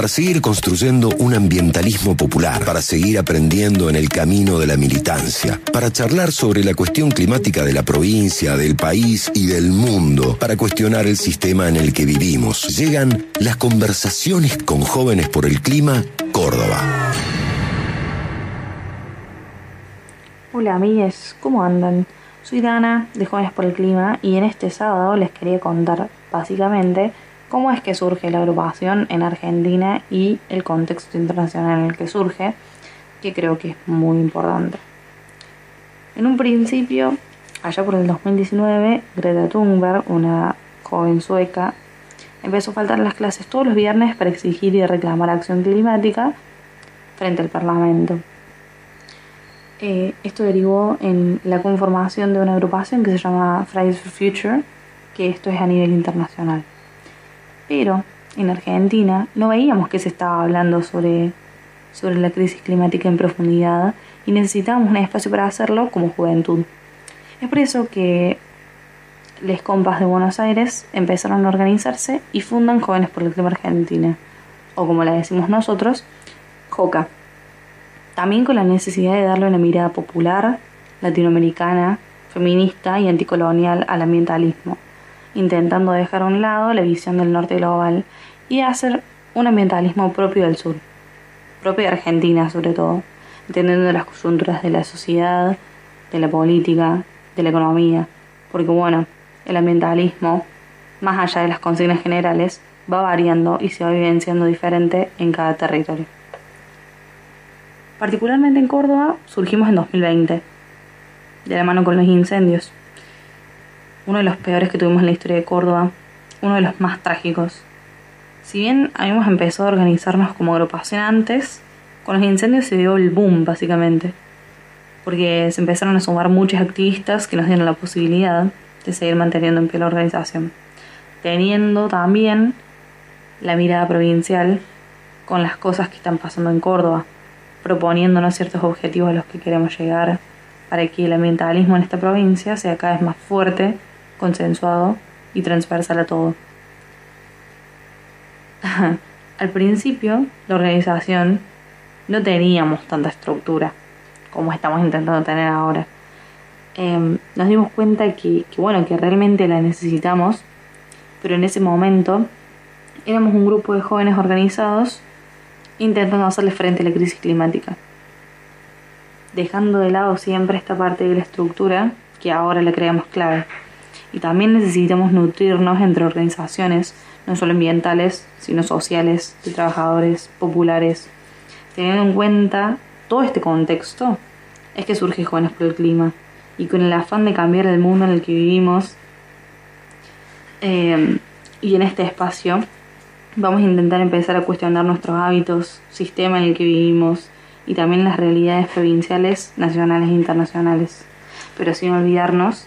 para seguir construyendo un ambientalismo popular, para seguir aprendiendo en el camino de la militancia, para charlar sobre la cuestión climática de la provincia, del país y del mundo, para cuestionar el sistema en el que vivimos. Llegan las conversaciones con jóvenes por el clima, Córdoba. Hola amigues, ¿cómo andan? Soy Dana de Jóvenes por el Clima y en este sábado les quería contar básicamente cómo es que surge la agrupación en Argentina y el contexto internacional en el que surge, que creo que es muy importante. En un principio, allá por el 2019, Greta Thunberg, una joven sueca, empezó a faltar las clases todos los viernes para exigir y reclamar acción climática frente al Parlamento. Eh, esto derivó en la conformación de una agrupación que se llama Fridays for Future, que esto es a nivel internacional. Pero en Argentina no veíamos que se estaba hablando sobre, sobre la crisis climática en profundidad y necesitábamos un espacio para hacerlo como juventud. Es por eso que les compas de Buenos Aires empezaron a organizarse y fundan Jóvenes por el Clima Argentina, o como la decimos nosotros, JOCA también con la necesidad de darle una mirada popular, latinoamericana, feminista y anticolonial al ambientalismo, intentando dejar a un lado la visión del norte global y hacer un ambientalismo propio del sur, propio de Argentina sobre todo, entendiendo las coyunturas de la sociedad, de la política, de la economía, porque bueno, el ambientalismo, más allá de las consignas generales, va variando y se va vivenciando diferente en cada territorio. Particularmente en Córdoba surgimos en 2020, de la mano con los incendios. Uno de los peores que tuvimos en la historia de Córdoba, uno de los más trágicos. Si bien habíamos empezado a organizarnos como agrupación antes, con los incendios se dio el boom básicamente, porque se empezaron a sumar muchos activistas que nos dieron la posibilidad de seguir manteniendo en pie la organización, teniendo también la mirada provincial con las cosas que están pasando en Córdoba proponiéndonos ciertos objetivos a los que queremos llegar para que el ambientalismo en esta provincia sea cada vez más fuerte, consensuado y transversal a todo. Al principio, la organización no teníamos tanta estructura como estamos intentando tener ahora. Em, nos dimos cuenta que, bueno, que realmente la necesitamos, pero en ese momento éramos un grupo de jóvenes organizados intentando hacerle frente a la crisis climática, dejando de lado siempre esta parte de la estructura que ahora le creemos clave. Y también necesitamos nutrirnos entre organizaciones, no solo ambientales, sino sociales, de trabajadores, populares. Teniendo en cuenta todo este contexto, es que surge Jóvenes por el Clima. Y con el afán de cambiar el mundo en el que vivimos eh, y en este espacio, Vamos a intentar empezar a cuestionar nuestros hábitos, sistema en el que vivimos y también las realidades provinciales, nacionales e internacionales, pero sin olvidarnos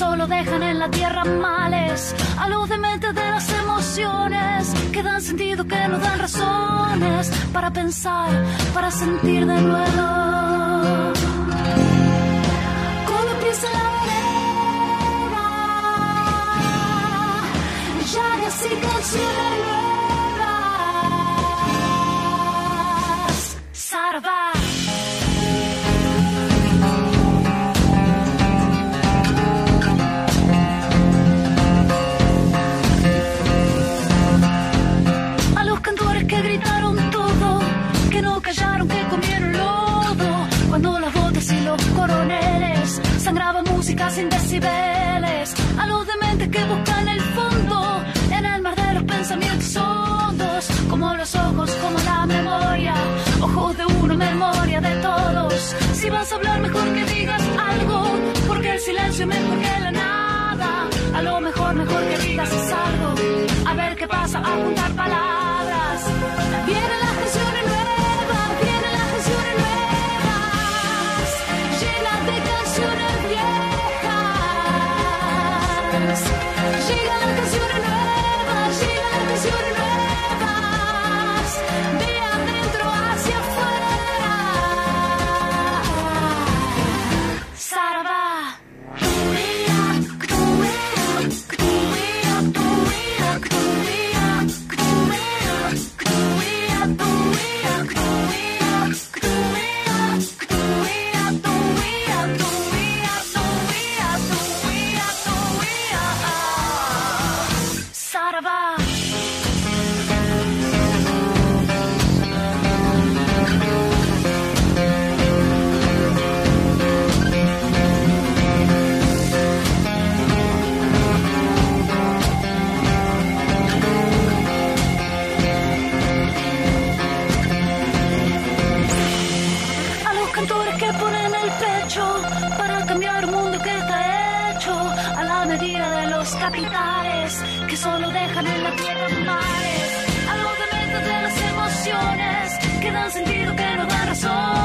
solo dejan en la tierra males, a los dementes de las emociones, que dan sentido, que nos dan razones para pensar, para sentir de nuevo. Con la vereda, ya así canciones favor, mejor que digas es algo. A ver qué pasa, a juntar palabras. Viene la canción nueva, viene la canción nuevas, llena de canciones viejas. Llega la canción nueva. Capitales que solo dejan en la tierra mares, a los dementos de las emociones que dan sentido, que nos dan razones